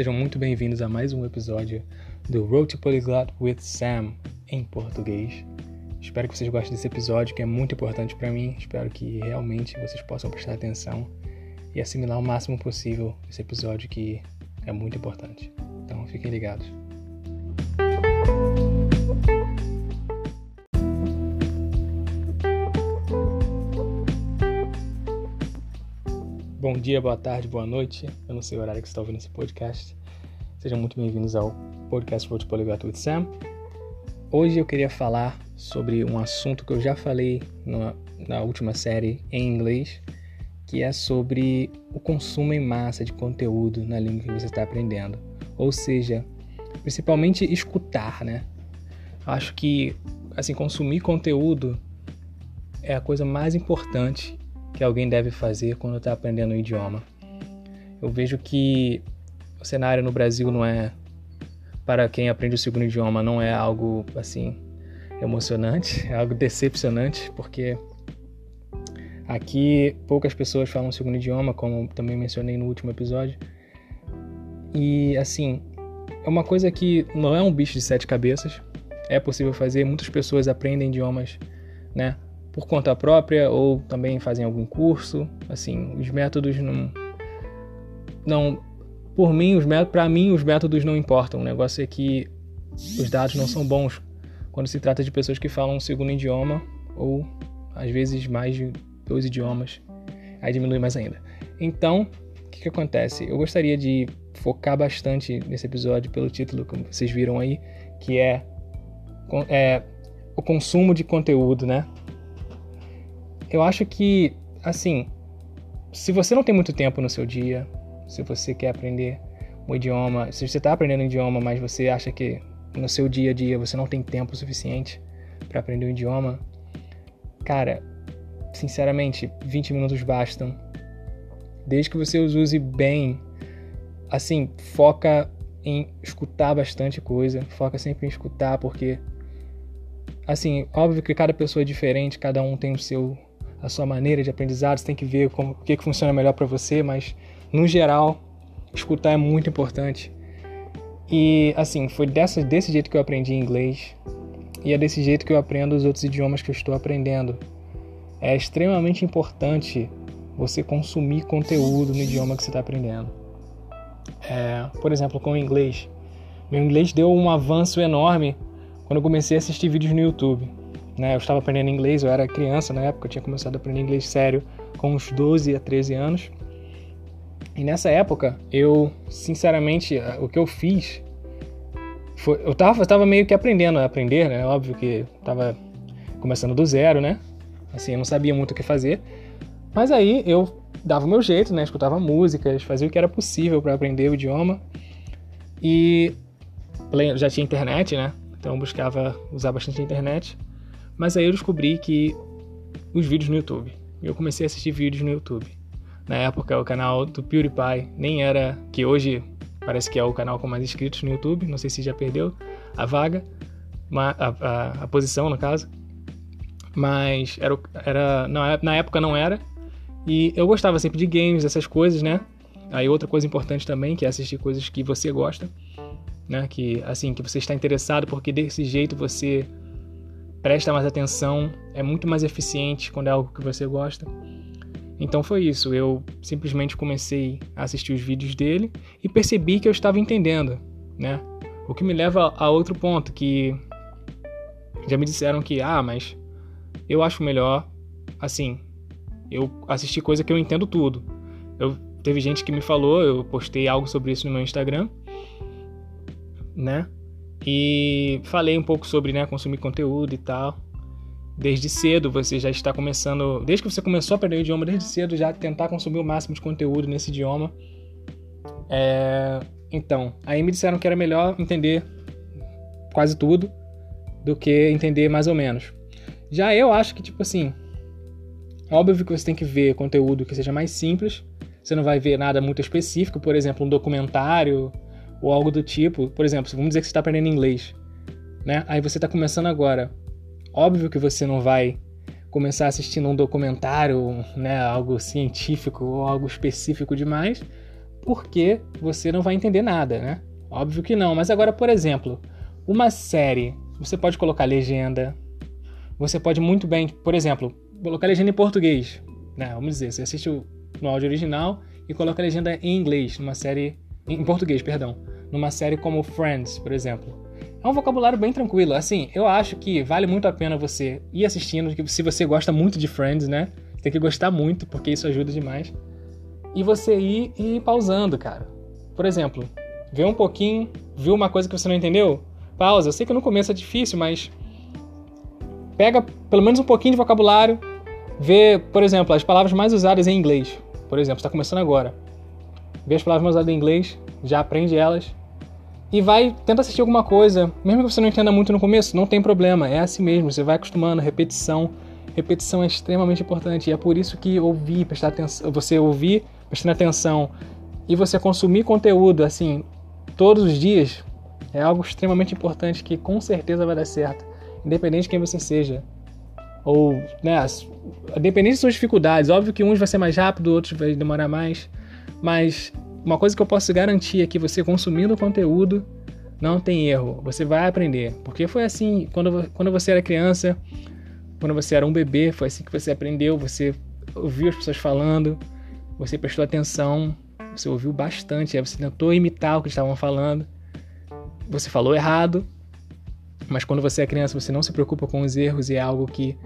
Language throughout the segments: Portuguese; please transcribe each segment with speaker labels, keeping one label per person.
Speaker 1: Sejam muito bem-vindos a mais um episódio do Road to Polyglot with Sam em português. Espero que vocês gostem desse episódio, que é muito importante para mim. Espero que realmente vocês possam prestar atenção e assimilar o máximo possível esse episódio que é muito importante. Então, fiquem ligados. Bom dia, boa tarde, boa noite. Eu não sei o horário que você está ouvindo esse podcast. Sejam muito bem-vindos ao podcast Road Polyglot with Sam. Hoje eu queria falar sobre um assunto que eu já falei na, na última série em inglês, que é sobre o consumo em massa de conteúdo na língua que você está aprendendo. Ou seja, principalmente escutar, né? Acho que assim consumir conteúdo é a coisa mais importante que alguém deve fazer quando está aprendendo um idioma. Eu vejo que o cenário no Brasil não é para quem aprende o segundo idioma não é algo assim emocionante, é algo decepcionante, porque aqui poucas pessoas falam o segundo idioma, como também mencionei no último episódio. E assim, é uma coisa que não é um bicho de sete cabeças. É possível fazer, muitas pessoas aprendem idiomas, né, por conta própria ou também fazem algum curso. Assim, os métodos não não por mim os para mim os métodos não importam. O negócio é que os dados não são bons quando se trata de pessoas que falam um segundo idioma ou às vezes mais de dois idiomas. Aí diminui mais ainda. Então, o que, que acontece? Eu gostaria de focar bastante nesse episódio pelo título, como vocês viram aí, que é, é o consumo de conteúdo, né? Eu acho que, assim, se você não tem muito tempo no seu dia, se você quer aprender um idioma, se você está aprendendo um idioma, mas você acha que no seu dia a dia você não tem tempo suficiente para aprender um idioma, cara, sinceramente, 20 minutos bastam. Desde que você os use bem, assim, foca em escutar bastante coisa, foca sempre em escutar, porque assim, óbvio que cada pessoa é diferente, cada um tem o seu a sua maneira de aprendizado, você tem que ver como, o que, que funciona melhor para você, mas no geral, escutar é muito importante. E assim, foi dessa, desse jeito que eu aprendi inglês e é desse jeito que eu aprendo os outros idiomas que eu estou aprendendo. É extremamente importante você consumir conteúdo no idioma que você está aprendendo. É, por exemplo, com o inglês. Meu inglês deu um avanço enorme quando eu comecei a assistir vídeos no YouTube. Né? Eu estava aprendendo inglês, eu era criança na época, eu tinha começado a aprender inglês sério com uns 12 a 13 anos. E nessa época, eu, sinceramente, o que eu fiz foi. Eu tava, tava meio que aprendendo a aprender, né? Óbvio que tava começando do zero, né? Assim, eu não sabia muito o que fazer. Mas aí eu dava o meu jeito, né? Escutava músicas, fazia o que era possível para aprender o idioma. E já tinha internet, né? Então eu buscava usar bastante a internet. Mas aí eu descobri que os vídeos no YouTube. Eu comecei a assistir vídeos no YouTube. Na época, o canal do PewDiePie nem era que hoje parece que é o canal com mais inscritos no YouTube. Não sei se já perdeu a vaga, a, a, a posição no caso. Mas era, era na época não era. E eu gostava sempre de games, essas coisas, né? Aí outra coisa importante também, que é assistir coisas que você gosta, né? Que assim, que você está interessado, porque desse jeito você presta mais atenção, é muito mais eficiente quando é algo que você gosta. Então foi isso, eu simplesmente comecei a assistir os vídeos dele e percebi que eu estava entendendo, né? O que me leva a outro ponto que já me disseram que ah, mas eu acho melhor assim, eu assisti coisa que eu entendo tudo. Eu teve gente que me falou, eu postei algo sobre isso no meu Instagram, né? E falei um pouco sobre né, consumir conteúdo e tal. Desde cedo você já está começando, desde que você começou a aprender o idioma, desde cedo já tentar consumir o máximo de conteúdo nesse idioma. É, então, aí me disseram que era melhor entender quase tudo do que entender mais ou menos. Já eu acho que, tipo assim, óbvio que você tem que ver conteúdo que seja mais simples. Você não vai ver nada muito específico, por exemplo, um documentário ou algo do tipo. Por exemplo, vamos dizer que você está aprendendo inglês, né? Aí você está começando agora. Óbvio que você não vai começar assistindo um documentário, né, algo científico ou algo específico demais, porque você não vai entender nada, né? Óbvio que não. Mas agora, por exemplo, uma série, você pode colocar legenda. Você pode muito bem, por exemplo, colocar legenda em português. Né? Vamos dizer, você assiste no áudio original e coloca a legenda em inglês, numa série. Em português, perdão. Numa série como Friends, por exemplo. É um vocabulário bem tranquilo. Assim, eu acho que vale muito a pena você ir assistindo, se você gosta muito de Friends, né? Tem que gostar muito, porque isso ajuda demais. E você ir ir pausando, cara. Por exemplo, vê um pouquinho, viu uma coisa que você não entendeu? Pausa. Eu sei que no começo é difícil, mas pega pelo menos um pouquinho de vocabulário, vê, por exemplo, as palavras mais usadas em inglês. Por exemplo, está começando agora. Vê as palavras mais usadas em inglês, já aprende elas e vai tenta assistir alguma coisa, mesmo que você não entenda muito no começo, não tem problema, é assim mesmo, você vai acostumando, repetição, repetição é extremamente importante. E é por isso que ouvir, prestar atenção, você ouvir, prestando atenção e você consumir conteúdo assim todos os dias é algo extremamente importante que com certeza vai dar certo, independente de quem você seja. Ou, né, independente de suas dificuldades, óbvio que uns vai ser mais rápido, outros vai demorar mais, mas uma coisa que eu posso garantir é que você consumindo conteúdo não tem erro, você vai aprender. Porque foi assim, quando, quando você era criança, quando você era um bebê, foi assim que você aprendeu, você ouviu as pessoas falando, você prestou atenção, você ouviu bastante, aí você tentou imitar o que estavam falando, você falou errado, mas quando você é criança você não se preocupa com os erros e é algo que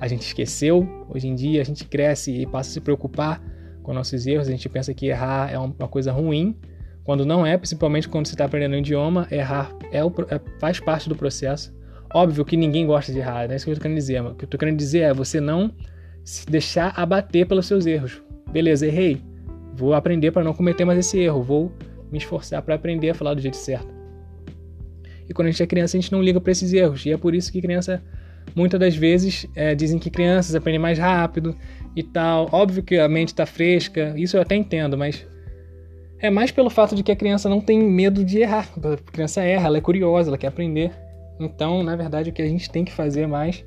Speaker 1: a gente esqueceu. Hoje em dia a gente cresce e passa a se preocupar com nossos erros, a gente pensa que errar é uma coisa ruim, quando não é, principalmente quando você está aprendendo um idioma, errar é, o, é faz parte do processo. Óbvio que ninguém gosta de errar, não é isso que eu estou querendo dizer. O que eu estou querendo dizer é você não se deixar abater pelos seus erros. Beleza, errei. Vou aprender para não cometer mais esse erro. Vou me esforçar para aprender a falar do jeito certo. E quando a gente é criança, a gente não liga para esses erros. E é por isso que criança, muitas das vezes, é, dizem que crianças aprendem mais rápido, e tal. Óbvio que a mente está fresca, isso eu até entendo, mas é mais pelo fato de que a criança não tem medo de errar. A criança erra, ela é curiosa, ela quer aprender. Então, na verdade, o que a gente tem que fazer mais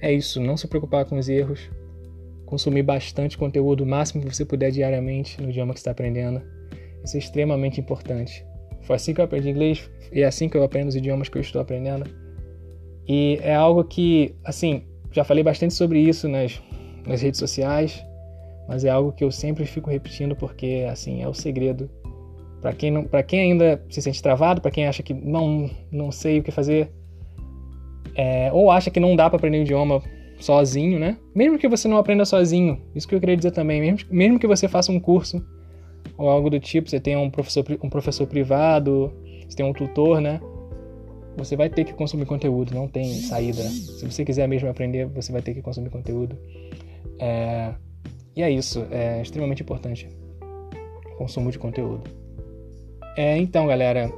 Speaker 1: é isso, não se preocupar com os erros, consumir bastante conteúdo, o máximo que você puder diariamente no idioma que está aprendendo. Isso é extremamente importante. Foi assim que eu aprendi inglês e é assim que eu aprendo os idiomas que eu estou aprendendo. E é algo que, assim, já falei bastante sobre isso nas nas redes sociais, mas é algo que eu sempre fico repetindo porque assim é o segredo. Para quem não, quem ainda se sente travado, para quem acha que não não sei o que fazer, é, ou acha que não dá para aprender um idioma sozinho, né? Mesmo que você não aprenda sozinho, isso que eu queria dizer também, mesmo, mesmo que você faça um curso ou algo do tipo, você tenha um professor, um professor privado, você tem um tutor, né? Você vai ter que consumir conteúdo, não tem saída. Se você quiser mesmo aprender, você vai ter que consumir conteúdo. É, e é isso, é extremamente importante o consumo de conteúdo. É, então, galera,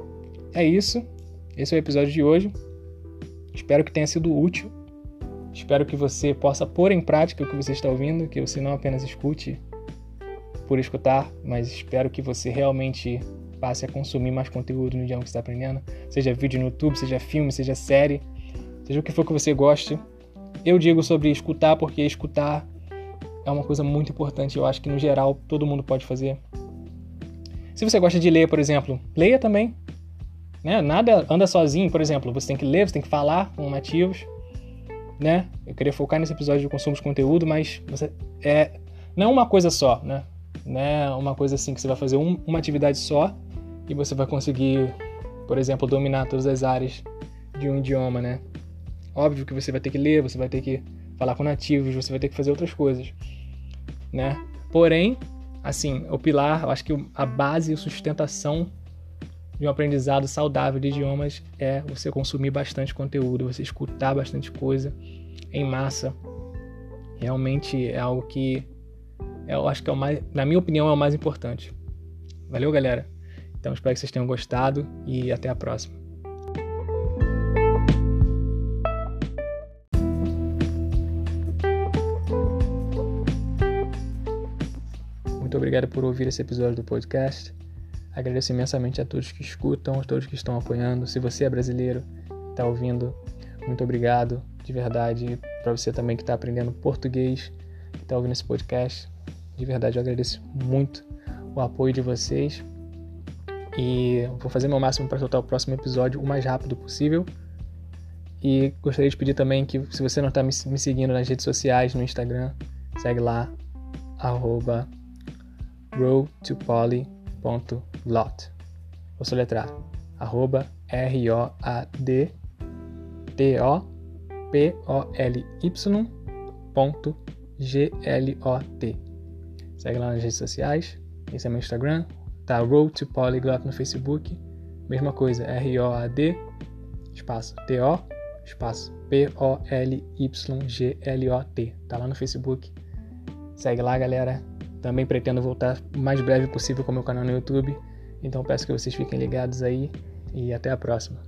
Speaker 1: é isso. Esse é o episódio de hoje. Espero que tenha sido útil. Espero que você possa pôr em prática o que você está ouvindo, que você não apenas escute por escutar, mas espero que você realmente passe a consumir mais conteúdo no idioma que está aprendendo, seja vídeo no YouTube, seja filme, seja série, seja o que for que você goste. Eu digo sobre escutar porque escutar é uma coisa muito importante. Eu acho que no geral todo mundo pode fazer. Se você gosta de ler, por exemplo, leia também. Né? Nada anda sozinho, por exemplo. Você tem que ler, você tem que falar com nativos. Né? Eu queria focar nesse episódio de consumo de conteúdo, mas você é não uma coisa só, né? Não é uma coisa assim que você vai fazer um, uma atividade só e você vai conseguir, por exemplo, dominar todas as áreas de um idioma, né? Óbvio que você vai ter que ler, você vai ter que falar com nativos, você vai ter que fazer outras coisas né? Porém, assim, o pilar, eu acho que a base e sustentação de um aprendizado saudável de idiomas é você consumir bastante conteúdo, você escutar bastante coisa em massa. Realmente é algo que eu acho que é o mais, na minha opinião, é o mais importante. Valeu, galera. Então espero que vocês tenham gostado e até a próxima. Muito obrigado por ouvir esse episódio do podcast. Agradeço imensamente a todos que escutam, a todos que estão apoiando. Se você é brasileiro, está ouvindo, muito obrigado de verdade. Para você também que está aprendendo português, que está ouvindo esse podcast, de verdade eu agradeço muito o apoio de vocês. E vou fazer meu máximo para soltar o próximo episódio o mais rápido possível. E gostaria de pedir também que, se você não está me seguindo nas redes sociais, no Instagram, segue lá, arroba roadtopoly.lot. Vou soletrar, arroba R-O-A-D-T-O-P-O-L-Y ponto G-L-O-T. Segue lá nas redes sociais, esse é meu Instagram, tá Road to Polyglot no Facebook, mesma coisa, R-O-A-D, espaço, T-O, espaço, P-O-L-Y-G-L-O-T, tá lá no Facebook. Segue lá, galera. Também pretendo voltar o mais breve possível com o meu canal no YouTube. Então peço que vocês fiquem ligados aí e até a próxima.